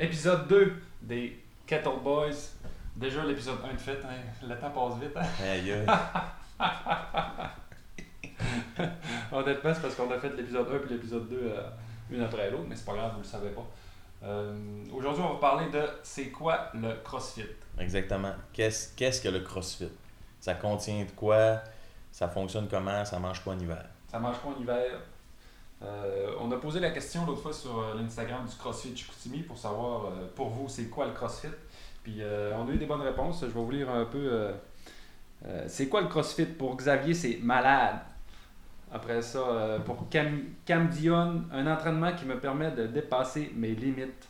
Épisode 2 des Kettle Boys. Déjà l'épisode 1 de fait, hein. le temps passe vite. Hein? Honnêtement, c'est parce qu'on a fait l'épisode 1 puis l'épisode 2 euh, une après l'autre, mais c'est pas grave, vous le savez pas. Euh, Aujourd'hui, on va parler de c'est quoi le CrossFit. Exactement. Qu'est-ce qu'est-ce que le CrossFit? Ça contient de quoi? Ça fonctionne comment? Ça mange quoi en hiver? Ça mange quoi en hiver? Euh, on a posé la question l'autre fois sur euh, l'Instagram du CrossFit Chicoutimi pour savoir euh, pour vous c'est quoi le CrossFit? Puis on a eu des bonnes réponses. Je vais vous lire un peu. c'est quoi le CrossFit? Pour Xavier, c'est malade. Après ça, pour Cam, Dion, un entraînement qui me permet de dépasser mes limites.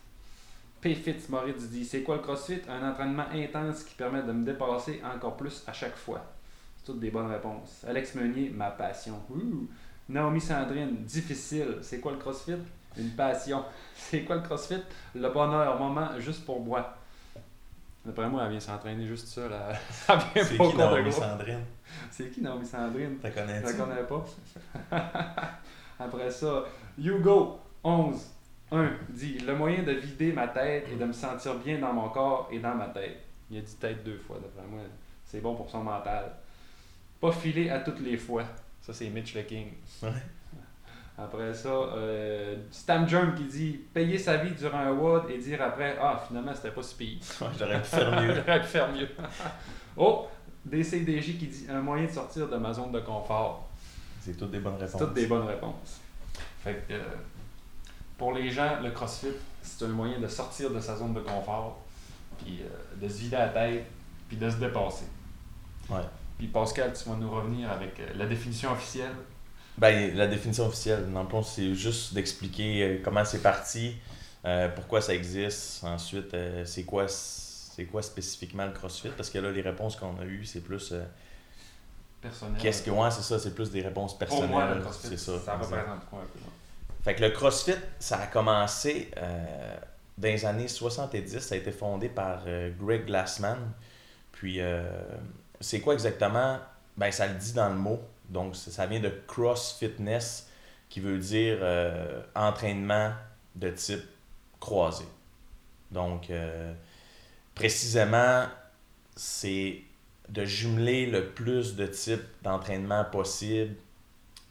P. Fitz Moritz dit C'est quoi le CrossFit? Un entraînement intense qui permet de me dépasser encore plus à chaque fois. C'est toutes des bonnes réponses. Alex Meunier, ma passion. Naomi Sandrine, difficile. C'est quoi le CrossFit? Une passion. C'est quoi le CrossFit? Le bonheur, moment juste pour moi. D'après moi, elle vient s'entraîner juste ça. Là. Elle vient C'est pas au qui Naomi. Sandrine? C'est qui Naomi Sandrine? T'as je la connais-tu? connais pas? Après ça, Hugo 11 1 dit Le moyen de vider ma tête et de me sentir bien dans mon corps et dans ma tête. Il a dit tête deux fois, d'après moi. C'est bon pour son mental. Pas filer à toutes les fois. Ça, c'est Mitch le King. Ouais. Après ça, euh, Stam Germ qui dit Payer sa vie durant un WOD et dire après Ah, finalement, c'était pas si pire. Ouais, J'aurais pu faire mieux. J'aurais pu faire mieux. oh, DCDJ qui dit Un moyen de sortir de ma zone de confort. C'est toutes des bonnes réponses. toutes des bonnes réponses. Fait que, euh, pour les gens, le CrossFit, c'est un moyen de sortir de sa zone de confort, puis euh, de se vider la tête, puis de se dépasser. Ouais. Puis Pascal, tu vas nous revenir avec euh, la définition officielle. Ben, la définition officielle, dans le fond, c'est juste d'expliquer euh, comment c'est parti, euh, pourquoi ça existe, ensuite, euh, c'est quoi, c'est quoi spécifiquement le CrossFit, parce que là, les réponses qu'on a eues, c'est plus. euh, Personnel. Qu'est-ce que. Ouais, c'est ça, c'est plus des réponses Pour personnelles. moi, le CrossFit, c'est ça. ça, exact. représente quoi un peu? Fait que le CrossFit, ça a commencé dans les années 70. Ça a été fondé par Greg Glassman. Puis, euh, c'est quoi exactement? Ben, ça le dit dans le mot. Donc, ça vient de cross-fitness, qui veut dire euh, entraînement de type croisé. Donc, euh, précisément, c'est de jumeler le plus de types d'entraînement possible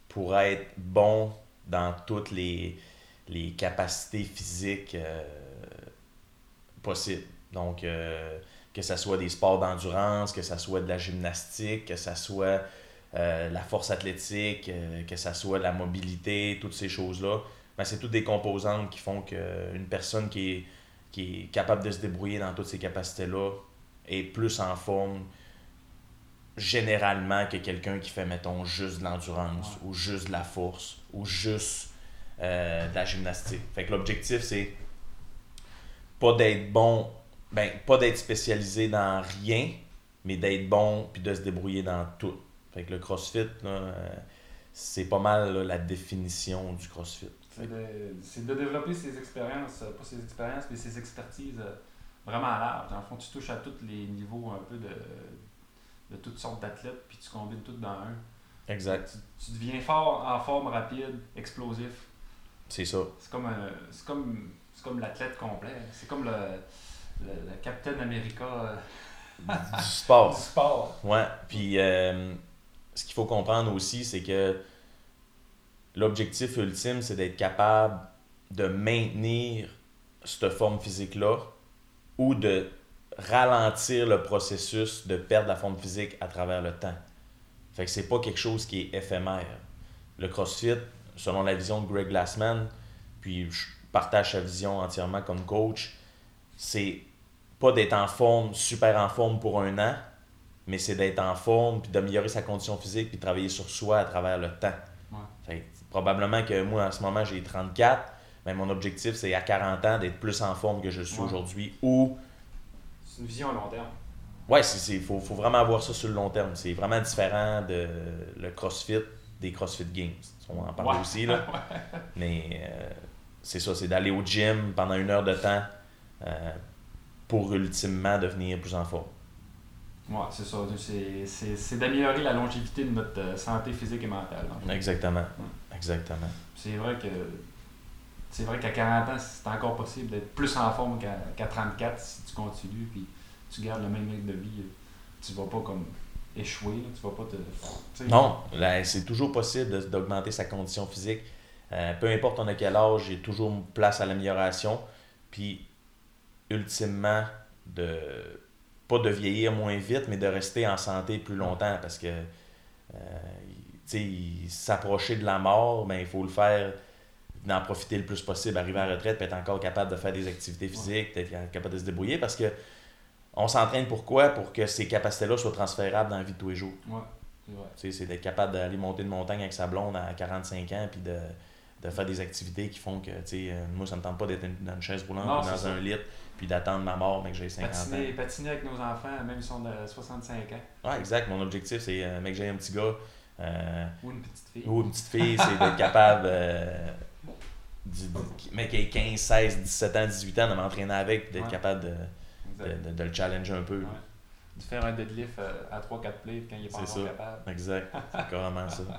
pour être bon dans toutes les, capacités physiques euh, possibles. Donc, que ce soit des sports d'endurance, que ce soit de la gymnastique, que ce soit euh, la force athlétique, euh, que ce soit la mobilité, toutes ces choses-là, ben, c'est toutes des composantes qui font qu'une personne qui est, qui est capable de se débrouiller dans toutes ces capacités-là est plus en forme généralement que quelqu'un qui fait, mettons, juste de l'endurance ou juste de la force ou juste euh, de la gymnastique. Fait que l'objectif, c'est pas d'être bon, ben, pas d'être spécialisé dans rien, mais d'être bon puis de se débrouiller dans tout. Fait que le CrossFit, là, euh, c'est pas mal là, la définition du CrossFit. C'est de, c'est de développer ses expériences, euh, pas ses expériences, mais ses expertises euh, vraiment à large. Dans le fond, tu touches à tous les niveaux un peu de, de toutes sortes d'athlètes, puis tu combines tout dans un. Exact. Tu, tu deviens fort, en forme, rapide, explosif. C'est ça. C'est comme, un- c'est comme, c'est comme l'athlète complet. C'est comme le, le, le Captain America euh, Du sport. du sport. Ouais, puis euh, ce qu'il faut comprendre aussi, c'est que l'objectif ultime, c'est d'être capable de maintenir cette forme physique-là ou de ralentir le processus de perdre la forme physique à travers le temps. Fait que c'est pas quelque chose qui est éphémère. Le CrossFit, selon la vision de Greg Glassman, puis je partage sa vision entièrement comme coach, c'est pas d'être en forme, super en forme pour un an, mais c'est d'être en forme, puis d'améliorer sa condition physique, puis de travailler sur soi à travers le temps. Ouais. Fait que probablement que moi, en ce moment, j'ai 34, mais mon objectif, c'est à 40 ans d'être plus en forme que je suis Ouais. aujourd'hui. Ou, C'est une vision à long terme. ouais, il faut, faut vraiment voir ça sur le long terme. C'est vraiment différent de le CrossFit des CrossFit Games. On va en parler Ouais. aussi, là. Mais euh, c'est ça, c'est d'aller au gym pendant une heure de temps euh, pour ultimement devenir plus en forme. Ouais, c'est ça. C'est, d'améliorer la longévité de notre euh, santé physique et mentale. en fait. Exactement. Exactement. C'est vrai que c'est vrai qu'à 40 ans, c'est encore possible d'être plus en forme qu'à 34 si tu continues puis tu gardes le même rythme de vie. Tu vas pas comme échouer, tu vas pas te. Non, c'est toujours possible d'augmenter sa condition physique. Euh, peu importe on a quel âge, il y a toujours place à l'amélioration. Puis, ultimement, de pas de vieillir moins vite, mais de rester en santé plus longtemps parce que euh, s'approcher de la mort, ben, il faut le faire, d'en profiter le plus possible, arriver à la retraite, puis être encore capable de faire des activités physiques, être capable de se débrouiller parce que on s'entraîne pourquoi Pour que ces capacités-là soient transférables dans la vie de tous les jours. Ouais, c'est d'être capable d'aller monter une montagne avec sa blonde à 45 ans, puis de, de faire des activités qui font que, tu sais, euh, moi, ça me tente pas d'être dans une chaise roulante ou dans un lit, puis d'attendre ma mort, mais que j'ai 50 ans. Patiner avec nos enfants, même si on a 65 ans. Ouais, exact. Mon objectif, c'est, euh, mec, j'ai un petit gars. Euh, ou une petite fille. Ou une petite fille, c'est d'être capable. mais qui ait 15, 16, 17 ans, 18 ans, de m'entraîner avec, d'être capable de de, de, le challenger un peu. De faire un deadlift euh, à 3-4 plays quand il est pas encore capable. Exact, c'est carrément ça.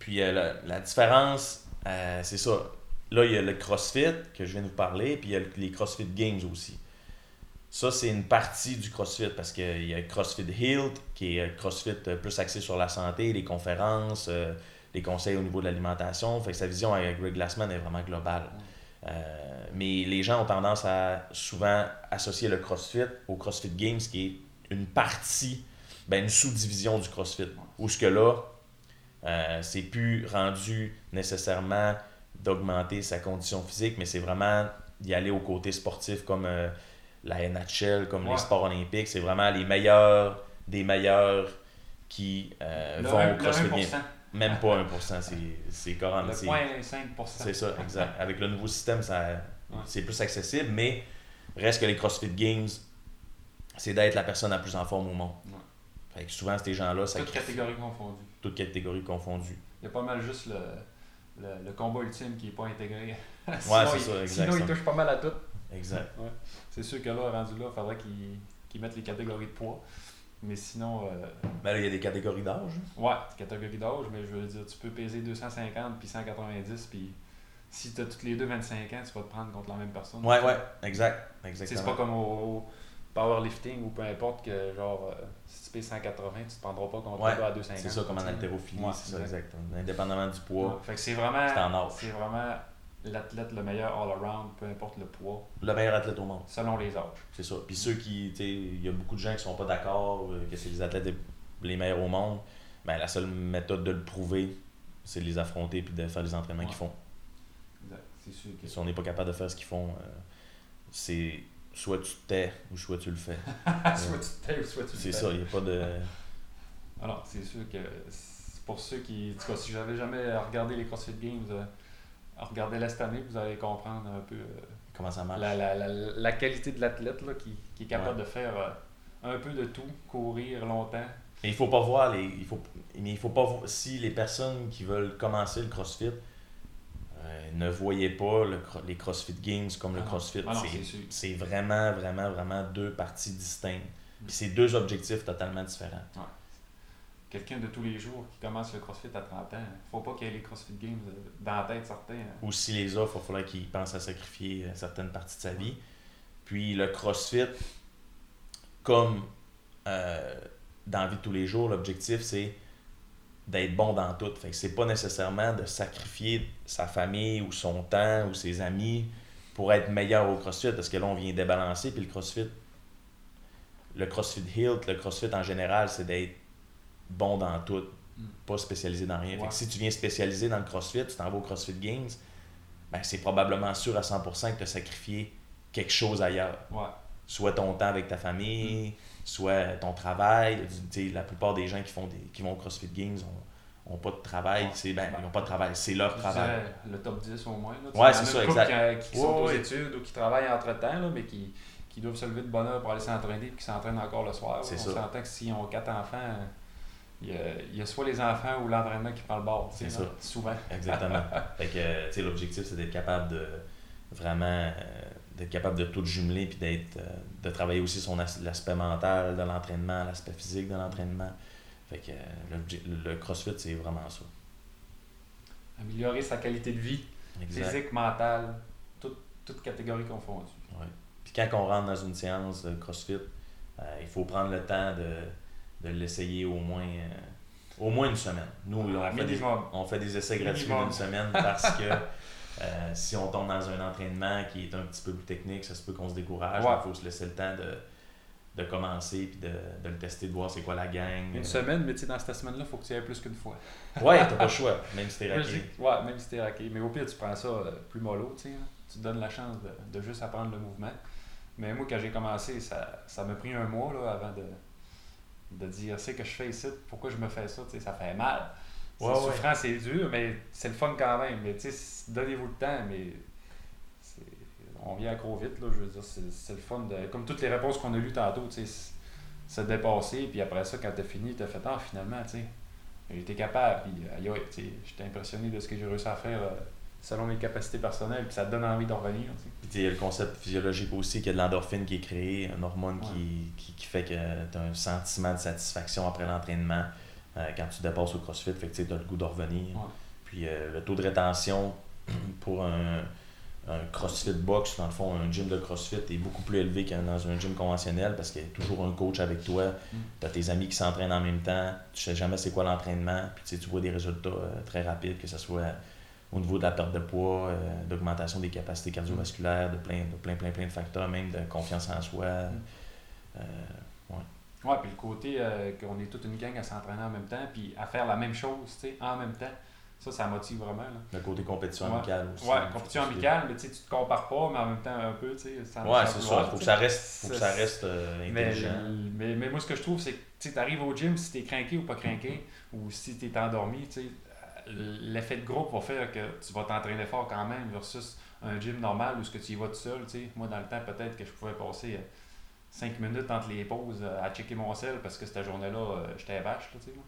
Puis euh, la, la, différence, euh, c'est ça. Là, il y a le CrossFit que je viens de vous parler, puis il y a les CrossFit Games aussi. Ça, c'est une partie du CrossFit parce qu'il y a CrossFit Health, qui est CrossFit plus axé sur la santé, les conférences, les conseils au niveau de l'alimentation. Fait que sa vision avec Greg Glassman est vraiment globale. Euh, mais les gens ont tendance à souvent associer le CrossFit au CrossFit Games, qui est une partie, ben, une sous-division du CrossFit. Où ce que là, euh, c'est plus rendu nécessairement d'augmenter sa condition physique, mais c'est vraiment d'y aller au côté sportif comme euh, la NHL, comme les sports olympiques. C'est vraiment les meilleurs des meilleurs qui vont au CrossFit Games. Même pas 1%, c'est carrément. Le 0,5%. C'est ça, exact. Avec le nouveau système, ça, c'est plus accessible, mais reste que les CrossFit Games, c'est d'être la personne la plus en forme au monde. Fait que souvent, ces gens-là. Toutes catégories confondues. Toutes catégories confondues. Il y a pas mal juste le, le, combat ultime qui n'est pas intégré. ouais, c'est ça, exact. Sinon, il touche pas mal à tout. Exact. C'est sûr que là, rendu là, il faudrait qu'ils mettent les catégories de poids. Mais sinon. Euh... Ben là, il y a des catégories d'âge. Ouais, catégories d'âge, mais je veux dire, tu peux peser 250 puis 190, puis si tu as toutes les deux 25 ans, tu vas te prendre contre la même personne. Ouais, ouais, exact. Exactement. C'est pas comme au, powerlifting ou peu importe que, genre, euh, si tu pèses 180, tu te prendras pas contre ouais, à 250. C'est ça, comme en haltérophilie, ouais, c'est ça, exact. Indépendamment du poids. fait que c'est vraiment. C'est vraiment l'athlète le meilleur all-around, peu importe le poids. Le meilleur athlète au monde. Selon les âges. C'est ça. Puis ceux qui, tu sais, il y a beaucoup de gens qui sont pas d'accord euh, que c'est les athlètes les meilleurs au monde. Ben, la seule méthode de le prouver, c'est de les affronter puis de faire les entraînements qu'ils font. Exact. C'est sûr Si on n'est pas capable de faire ce qu'ils font, euh, c'est soit tu te tais ou soit tu le fais. soit tu te tais ou soit tu le fais. C'est ça, il n'y a pas de. Alors, c'est sûr que pour ceux qui. En tout cas, si j'avais jamais regardé les CrossFit Games, euh, regardez-la cette année, vous allez comprendre un peu euh, comment ça marche. La, la, la, la qualité de l'athlète qui, qui, est capable de faire euh, un peu de tout, courir longtemps. Mais il faut pas voir les. Il faut, mais il faut pas voir, si les personnes qui veulent commencer le CrossFit euh, ne voyaient pas le, les CrossFit Games comme le ah CrossFit. Ah c'est vraiment, vraiment, vraiment deux parties distinctes. Puis c'est deux objectifs totalement différents quelqu'un de tous les jours qui commence le CrossFit à 30 ans, il faut pas qu'il ait les CrossFit Games euh, dans la tête certains. Hein. Ou si les offre, il va falloir qu'il pense à sacrifier euh, certaines parties de sa vie. Puis le CrossFit, comme euh, dans la vie de tous les jours, l'objectif c'est d'être bon dans tout. Fait que c'est pas nécessairement de sacrifier sa famille ou son temps ou ses amis pour être meilleur au CrossFit parce que là on vient débalancer puis le CrossFit le CrossFit Hilt, le CrossFit en général, c'est d'être bon dans tout, mm. pas spécialisé dans rien. si tu viens spécialiser dans le CrossFit, tu t'en vas au CrossFit Games, ben c'est probablement sûr à 100% que tu as sacrifié quelque chose ailleurs. Soit ton temps avec ta famille, mm. Soit ton travail. la plupart des gens qui, font des, qui vont au CrossFit Games ont, pas de travail. Ben, ils n'ont pas de travail, c'est leur travail. Le top 10 au moins. Là. Ouais, c'est ça, exact. Qui, qui sont aux études ou qui travaillent entre-temps, mais qui, qui doivent se lever de bonne heure pour aller s'entraîner et qui s'entraînent encore le soir. C'est On s'entend que s'ils ont quatre enfants, il y, a, soit les enfants ou l'entraînement qui prend le bord. C'est ça. Souvent. Exactement. fait que, l'objectif, c'est d'être capable de vraiment euh, d'être capable de tout jumeler puis d'être euh, de travailler aussi son l'aspect mental de l'entraînement, l'aspect physique de l'entraînement. Fait que le, CrossFit, c'est vraiment ça. améliorer sa qualité de vie, Exact. physique, mentale, toute, toute catégorie confondue. Ouais. Puis quand on rentre dans une séance de CrossFit, euh, il faut prendre le temps de, de l'essayer au moins, euh, au moins une semaine. Nous, on fait, des, on fait des essais gratuits d'une semaine parce que euh, si on tombe dans un entraînement qui est un petit peu plus technique, ça se peut qu'on se décourage. Ouais. Il faut se laisser le temps de, de commencer puis de, de le tester, de voir c'est quoi la gang. Une semaine, mais tu sais, dans cette semaine-là, il faut que tu y ailles plus qu'une fois. Ouais, t'as pas le choix, même si t'es raqué. Ouais, même si t'es raqué. Mais au pire, tu prends ça euh, plus mollo, tu sais. hein. Tu te donnes la chance de, de juste apprendre le mouvement. Mais moi, quand j'ai commencé, ça ça m'a pris un mois là, avant de, de dire c'est que je fais ici, pourquoi je me fais ça, tu sais, ça fait mal. C'est Ouais, ouais. souffrant, c'est dur, mais c'est le fun quand même. Mais tu sais, donnez-vous le temps, mais on vient accro vite, là, je veux dire, c'est le fun de. Comme toutes les réponses qu'on a lues tantôt, tu sais, se dépasser, puis après ça, quand t'as fini, t'as fait Ah, finalement, tu sais, été capable, puis aïe, aïe, tu sais, j'étais impressionné de ce que j'ai réussi à faire euh, selon mes capacités personnelles, puis ça te donne envie d'en revenir, tu sais. Puis tu sais, il y a le concept physiologique aussi, qu'il y a de l'endorphine qui est créée, une hormone Ouais. qui, qui, qui fait que tu as un sentiment de satisfaction après l'entraînement euh, quand tu dépasses au CrossFit, fait que tu as le goût de revenir. Ouais. Puis euh, le taux de rétention pour un, un CrossFit box, dans le fond, un gym de CrossFit est beaucoup plus élevé que dans un gym conventionnel parce qu'il y a toujours un coach avec toi, Mm. tu as tes amis qui s'entraînent en même temps, tu sais jamais c'est quoi l'entraînement, puis tu vois des résultats euh, très rapides, que ce soit au niveau de la perte de poids, euh, d'augmentation des capacités cardiovasculaires, de plein, de plein, plein, plein de facteurs, même de confiance en soi. Euh, Ouais, puis le côté euh, qu'on est toute une gang à s'entraîner en même temps, puis à faire la même chose, tu sais, en même temps, ça, ça motive vraiment, là. le côté compétition Ouais. amicale aussi. Ouais, compétition amicale, mais tu sais, tu te compares pas, mais en même temps un peu, tu sais. sans c'est ça. Faut tu que ça reste, faut que ça reste euh, intelligent. mais, mais moi, ce que je trouve, c'est que tu arrives au gym, si t'es craqué ou pas craqué, ou si t'es endormi, tu sais, l'effet de groupe va faire que tu vas t'entraîner fort quand même versus un gym normal où ce que tu y vas tout seul. tu sais. Moi, dans le temps, peut-être que je pouvais passer 5 minutes entre les pauses euh, à checker mon sel parce que cette journée-là, euh, j'étais vache. Là, tu là.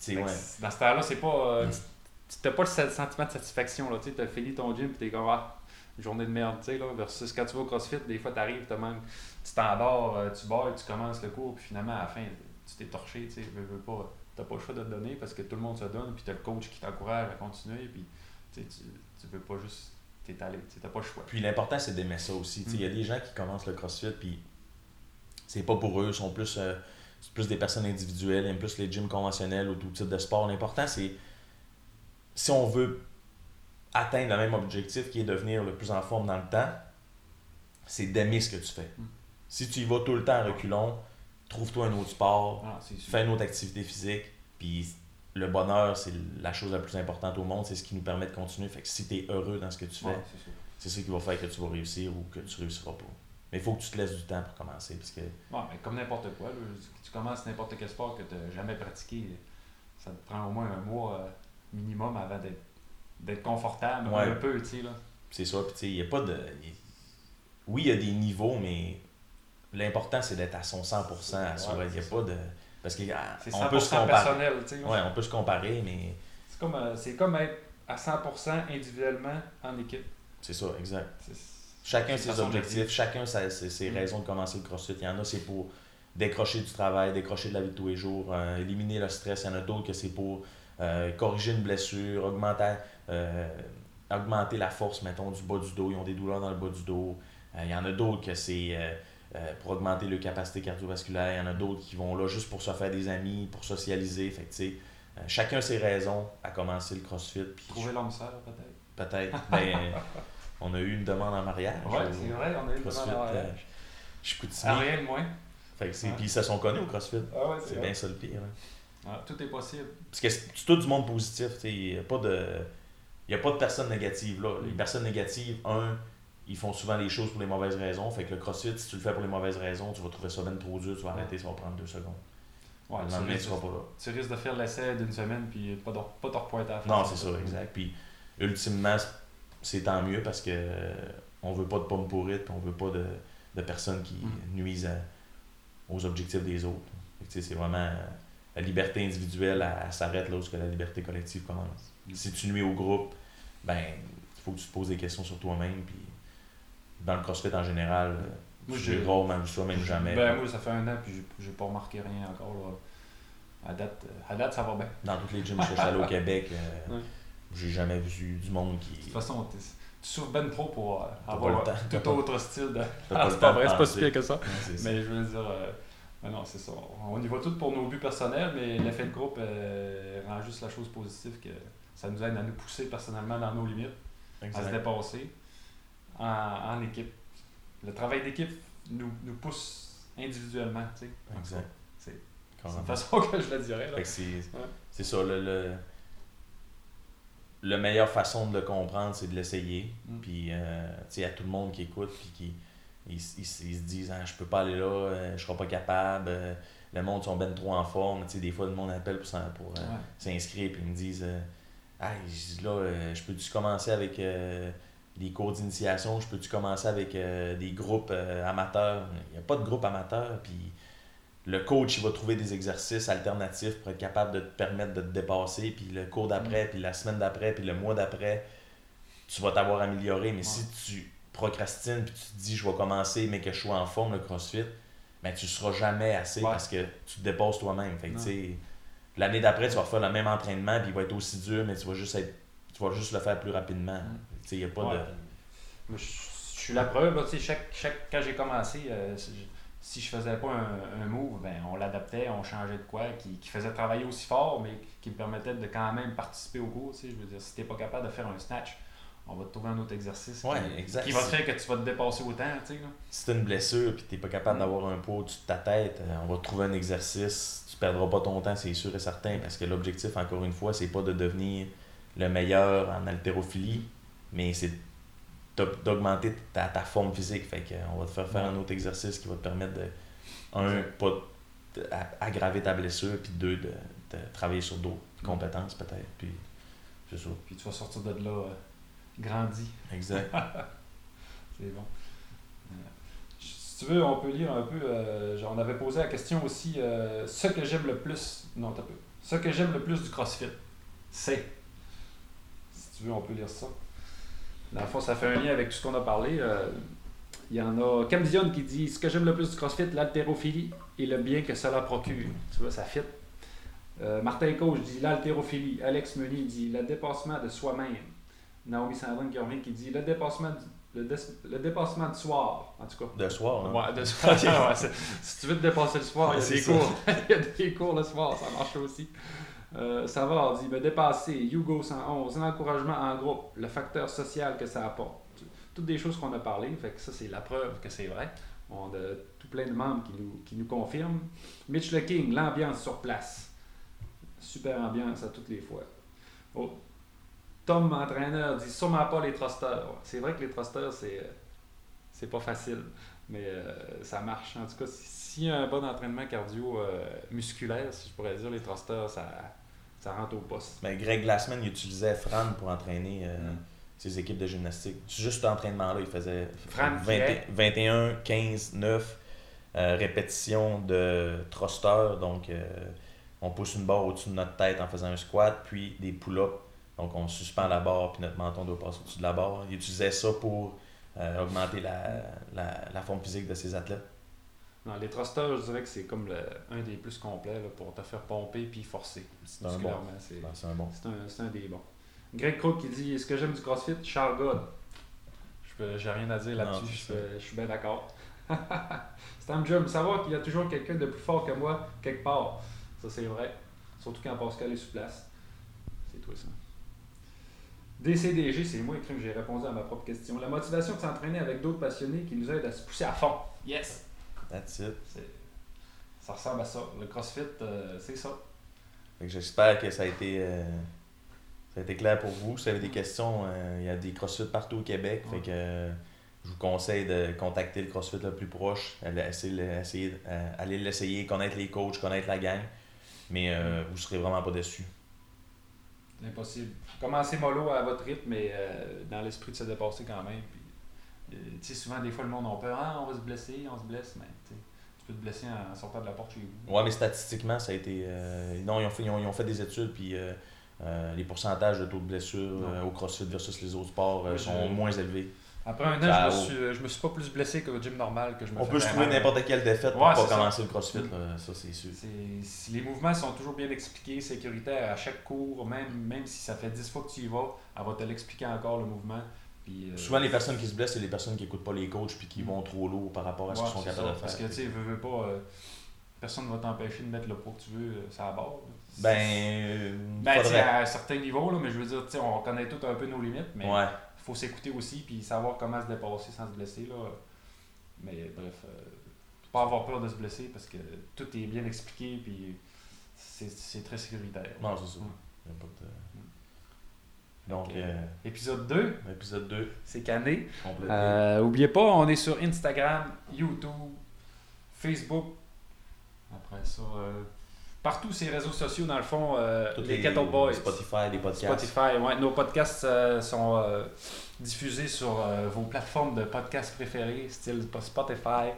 Tu ouais. Dans ce temps-là, c'est pas. euh, tu- tu n'as pas le se- sentiment de satisfaction. Tu as fini ton gym et t'es comme ah, une journée de merde. tu sais, Là, versus quand tu vas au CrossFit, des fois tu arrives, même, tu t'endors, tu bois, tu commences le cours, puis finalement à la fin, tu t'es torché. Tu veux, veux pas. T'as pas le choix de te donner parce que tout le monde se donne, puis tu as le coach qui t'encourage à continuer, puis tu, tu, tu veux pas juste t'étaler. Tu n'as pas le choix. Puis l'important, c'est d'aimer ça aussi. Tu Il y a des gens qui commencent le CrossFit, puis c'est pas pour eux, ils sont plus, euh, plus des personnes individuelles, ils aiment plus les gyms conventionnels ou tout type de sport. L'important, c'est si on veut atteindre le même objectif qui est devenir le plus en forme dans le temps, c'est d'aimer ce que tu fais. Mm. Si tu y vas tout le temps à reculons, trouve-toi un autre sport, Ah, fais une autre activité physique, puis le bonheur, c'est la chose la plus importante au monde, c'est ce qui nous permet de continuer. Fait que si tu es heureux dans ce que tu fais, Ouais, c'est ça qui va faire que tu vas réussir ou que tu réussiras pas. Mais il faut que tu te laisses du temps pour commencer. Parce que Ouais, mais comme n'importe quoi, là, tu commences n'importe quel sport que tu n'as jamais pratiqué, ça te prend au moins un mois euh, minimum avant d'être, d'être confortable Ouais. un peu, tu sais, là. c'est ça. Puis il n'y a pas de. Oui, il y a des niveaux, mais l'important, c'est d'être à son 100% à soi. Ouais, Il n'y a c'est pas de. Parce qu'on C'est peut 100% se comparer. personnel. Ouais, on peut se comparer, mais C'est, comme, euh, c'est comme être à 100% individuellement en équipe. c'est ça, exact. C'est- Chacun ses objectifs, chacun sa- ses, ses Mm. raisons de commencer le CrossFit. Il y en a, c'est pour décrocher du travail, décrocher de la vie de tous les jours, euh, éliminer le stress. Il y en a d'autres que c'est pour euh, corriger une blessure, augmenter, euh, augmenter la force, mettons, du bas du dos. Ils ont des douleurs dans le bas du dos. Il y en a d'autres que c'est pour augmenter leur capacité cardiovasculaire. Il y en a d'autres qui vont là juste pour se faire des amis, pour socialiser. Fait que, tu sais, chacun ses raisons à commencer le CrossFit. Trouver l'homme sœur, peut-être. peut-être, ben, on a eu une demande en mariage. Ouais, c'est vrai, on a eu CrossFit, demande en euh, mariage. Chicoutimi. Ariel, moins. Fait que c'est-. Puis ils se sont connus au CrossFit. Ah ouais, C'est c'est bien ça le pire. hein. Tout est possible. Parce que c'est tout du monde positif. Il n'y a pas de. Il a pas de personnes négatives là. Les Mm. personnes négatives, un, ils font souvent les choses pour les mauvaises raisons. Fait que le CrossFit, si tu le fais pour les mauvaises raisons, tu vas trouver ça même trop dur, tu vas arrêter, ça va prendre deux secondes. Ouais, le tu, lendemain, tu risques, seras pas là. tu risques de faire l'essai d'une semaine puis pas de, pas te repointer à la. Non, c'est ça, exact. Puis ultimement, c'est tant mieux parce que euh, on veut pas de pommes pourrites, puis on veut pas de, de personnes qui Mm. nuisent à- aux objectifs des autres. C'est vraiment euh, la liberté individuelle, elle, elle s'arrête là où la liberté collective commence. Mm. Si tu nuis au groupe, ben il faut que tu te poses des questions sur toi-même. Puis dans le CrossFit en général, euh, Moi, tu j'ai- rarement vu ça, même jamais. Ben, moi, ça fait un an puis j'ai- pas remarqué rien encore. Là. À, date, à date, ça va bien. Dans toutes les gyms que je suis allé au Québec, euh, Ouais. J'ai jamais vu du monde qui. De toute façon, tu souffres ben trop pour euh, avoir pas tout autre style de. Ah, c'est pas vrai, c'est pas si pire que ça. Mais je veux dire, euh, mais non, c'est ça. On y va tout pour nos buts personnels, mais l'effet de groupe euh, rend juste la chose positive que ça nous aide à nous pousser personnellement dans nos limites, à se Exact. dépasser en, en équipe. Le travail d'équipe nous, nous pousse individuellement, tu sais. Exact. C'est une façon que je le dirais. C'est ça, le, le, la meilleure façon de le comprendre, c'est de l'essayer. Mm. Puis, euh, tu sais, à tout le monde qui écoute, puis qui ils, ils- ils se disent, ah, je peux pas aller là, euh, je serai pas capable, euh, le monde sont ben trop en forme. Tu sais, des fois, le monde appelle pour, pour euh, Ouais. s'inscrire, puis ils me disent, ah, là, je peux-tu commencer avec les cours d'initiation, je peux-tu commencer avec des groupes amateurs? Il n'y a pas de groupe amateur, puis le coach il va trouver des exercices alternatifs pour être capable de te permettre de te dépasser, puis le cours d'après, Mm. puis la semaine d'après, puis le mois d'après, tu vas t'avoir amélioré. Mais si tu procrastines, puis tu te dis, je vais commencer, mais que je sois en forme, le CrossFit, ben, tu seras jamais assez Ouais. parce que tu te dépasses toi-même. L'année d'après, tu vas refaire le même entraînement, puis il va être aussi dur, mais tu vas juste être tu vas juste le faire plus rapidement. Mm. A pas Ouais. de. Moi, je, suis la preuve, chaque, chaque, quand j'ai commencé, euh, si je- faisais pas un, un move, ben, on l'adaptait, on changeait de quoi, qui, qui faisait travailler aussi fort, mais qui me permettait de quand même participer au cours. tu sais. Je veux dire, si t'es pas capable de faire un snatch, on va te trouver un autre exercice Ouais, qui, exact. qui va te faire que tu vas te dépasser autant. Tu sais, là. Si tu as une blessure et tu n'es pas capable d'avoir un poids au-dessus de ta tête, euh, on va te trouver un exercice. Tu perdras pas ton temps, c'est sûr et certain, parce que l'objectif, encore une fois, c'est pas de devenir le meilleur en haltérophilie, mais c'est d'aug- d'augmenter ta, ta forme physique. Fait que, euh, on va te faire faire un autre exercice qui va te permettre de, un, pas aggraver ta blessure, puis deux, de, de travailler sur d'autres compétences peut-être. Puis, c'est ça. Puis tu vas sortir de là euh, grandi. Exact. C'est bon. Euh, Si tu veux, on peut lire un peu. euh, genre, on avait posé la question aussi ce que j'aime le plus. Non, t'as peu. Ce que j'aime le plus du CrossFit, c'est. Si tu veux, on peut lire ça. Dans le fond, ça fait un lien avec tout ce qu'on a parlé. euh, Il y en a Cam Dion qui dit Ce que j'aime le plus du CrossFit, l'haltérophilie et le bien que cela procure. Tu vois, ça fit. Euh, Martin Coach dit l'haltérophilie. Alex Meunier dit le dépassement de soi-même. Naomi Sandrine qui revient qui dit le dépassement du, le, dé- le dépassement du soir, en tout cas. De soir, hein? Ouais, de soir. Ouais, si tu veux te dépasser le soir, il y a des cours. il y a des cours le soir, ça marche aussi. Euh, Savard dit me dépasser, Hugo 111, l'encouragement en groupe, le facteur social que ça apporte. Toutes des choses qu'on a parlé, fait que ça c'est la preuve que c'est vrai. On a tout plein de membres qui nous, qui nous confirment. Mitch Le King, l'ambiance sur place. Super ambiance à toutes les fois. Oh. Tom, entraîneur, dit sûrement pas les thrusters. Ouais, C'est vrai que les thrusters, c'est, euh, c'est pas facile, mais euh, ça marche. En tout cas, si- s'il y a un bon entraînement cardio euh, si je pourrais dire, les thrusters, ça, ça rentre au poste. Mais Greg Glassman, il utilisait Fran pour entraîner euh, Mm. ses équipes de gymnastique. Juste cet entraînement-là, il faisait Fran qui 20 est- 21, 15, 9 euh, répétitions de thruster. Donc, euh, on pousse une barre au-dessus de notre tête en faisant un squat, puis des pull-ups. Donc, on suspend la barre, puis notre menton doit passer au-dessus de la barre. Il utilisait ça pour euh, augmenter la, la, la forme physique de ses athlètes. Non, les thrusters, je dirais que c'est comme le- un des plus complets là, pour te faire pomper puis forcer. C'est un bon. C'est, Ben, C'est un bon. c'est un, des bons. Greg Crook qui dit Est-ce que j'aime du CrossFit? Charles God. Je J'ai rien à dire là-dessus, je, suis bien d'accord. un job. Savoir qu'il y a toujours quelqu'un de plus fort que moi quelque part. Ça, c'est vrai. Surtout quand Pascal est sur place. C'est toi, ça. DCDG, c'est moi écrit que j'ai répondu à ma propre question. La motivation de s'entraîner avec d'autres passionnés qui nous aident à se pousser à fond. Yes! That's it. Ça ressemble à ça. Le CrossFit, euh, c'est ça. Fait que J'espère que ça a été euh, ça a été clair pour vous. Si vous avez des questions, euh, il y a des CrossFit partout au Québec. Ouais. Fait que je vous conseille de contacter le CrossFit le plus proche. Essayer, allez l'essayer, connaître les coachs, connaître la gang. Mais euh, vous serez vraiment pas déçus. Impossible. Commencez mollo à votre rythme, mais euh, dans l'esprit de se dépasser quand même. Puis, tu sais, souvent, des fois, le monde a peur. Ah, on va se blesser, on se blesse. Mais tu peux te blesser en sortant de la porte chez vous. Ouais, mais statistiquement, ça a été. euh, non, ils ont, fait, ils, ont, ils ont fait des études, puis euh, euh, les pourcentages de taux de blessure euh, au CrossFit versus les autres sports euh, Oui, sont je- moins élevés. Après un an, je me, a- suis, je me suis pas plus blessé qu'au gym normal que je me On peut se trouver n'importe quelle défaite pour Ouais, pas ça. commencer le crossfit, là, ça c'est sûr. Si les mouvements sont toujours bien expliqués, sécuritaires à chaque cours, même, même si ça fait 10 fois que tu y vas, elle va te l'expliquer encore le mouvement. Puis, euh, Souvent, les personnes qui se blessent, c'est les personnes qui écoutent pas les coachs puis qui vont trop lourd par rapport à ce ouais, qu'ils sont capables de Parce que faire. tu sais, veux, veux pas, euh, personne ne va t'empêcher de mettre le poids que tu veux, euh, ça barre. là. Ben, Ben, faudrait. à un certain niveau, là, mais je veux dire, tu sais, on connaît tous un peu nos limites, mais Ouais. il faut s'écouter aussi puis savoir comment se dépasser sans se blesser. Là. Mais bref, euh, pas avoir peur de se blesser parce que tout est bien expliqué puis c'est très sécuritaire. Non, c'est ça. Donc, euh, Épisode 2, épisode 2, c'est cané. Euh, oubliez pas, on est sur Instagram, YouTube, Facebook. Après ça, euh, partout ces réseaux sociaux, dans le fond, euh, Tous les, Kettle Boys. Spotify, les podcasts. Spotify, ouais. Nos podcasts euh, sont euh, diffusés sur euh, vos plateformes de podcasts préférées, style Spotify,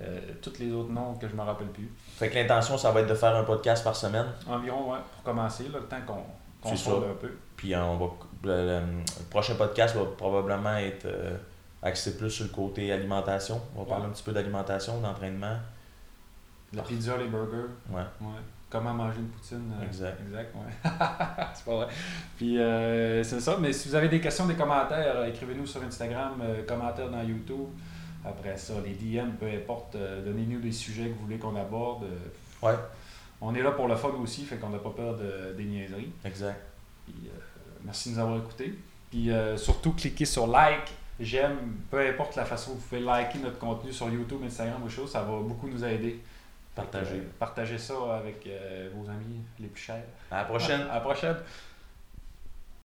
euh, tous les autres noms que je me rappelle plus. Fait que l'intention, ça va être de faire un podcast par semaine. Environ, ouais, pour commencer, là, le temps qu'on qu'on C'est se un peu. Puis on va, le, le- le prochain podcast va probablement être euh, axé plus sur le côté alimentation. On va parler un petit peu d'alimentation, d'entraînement. La pizza, les burgers, Ouais, ouais. Comment manger une poutine. euh, Exact. Exact, ouais. c'est pas vrai. Puis euh, c'est ça, mais si vous avez des questions, des commentaires, écrivez-nous sur Instagram, commentaires dans YouTube. Après ça, les DM, peu importe, donnez-nous des sujets que vous voulez qu'on aborde. Ouais. On est là pour le fun aussi, fait qu'on n'a pas peur de, des niaiseries. exact. Puis, merci de nous avoir écoutés. Puis euh, surtout, cliquez sur like, j'aime, peu importe la façon vous pouvez liker notre contenu sur YouTube, Instagram ou chose, ça va beaucoup nous aider. Partagez. euh, partagez ça avec euh, vos amis les plus chers. À la prochaine. À la prochaine.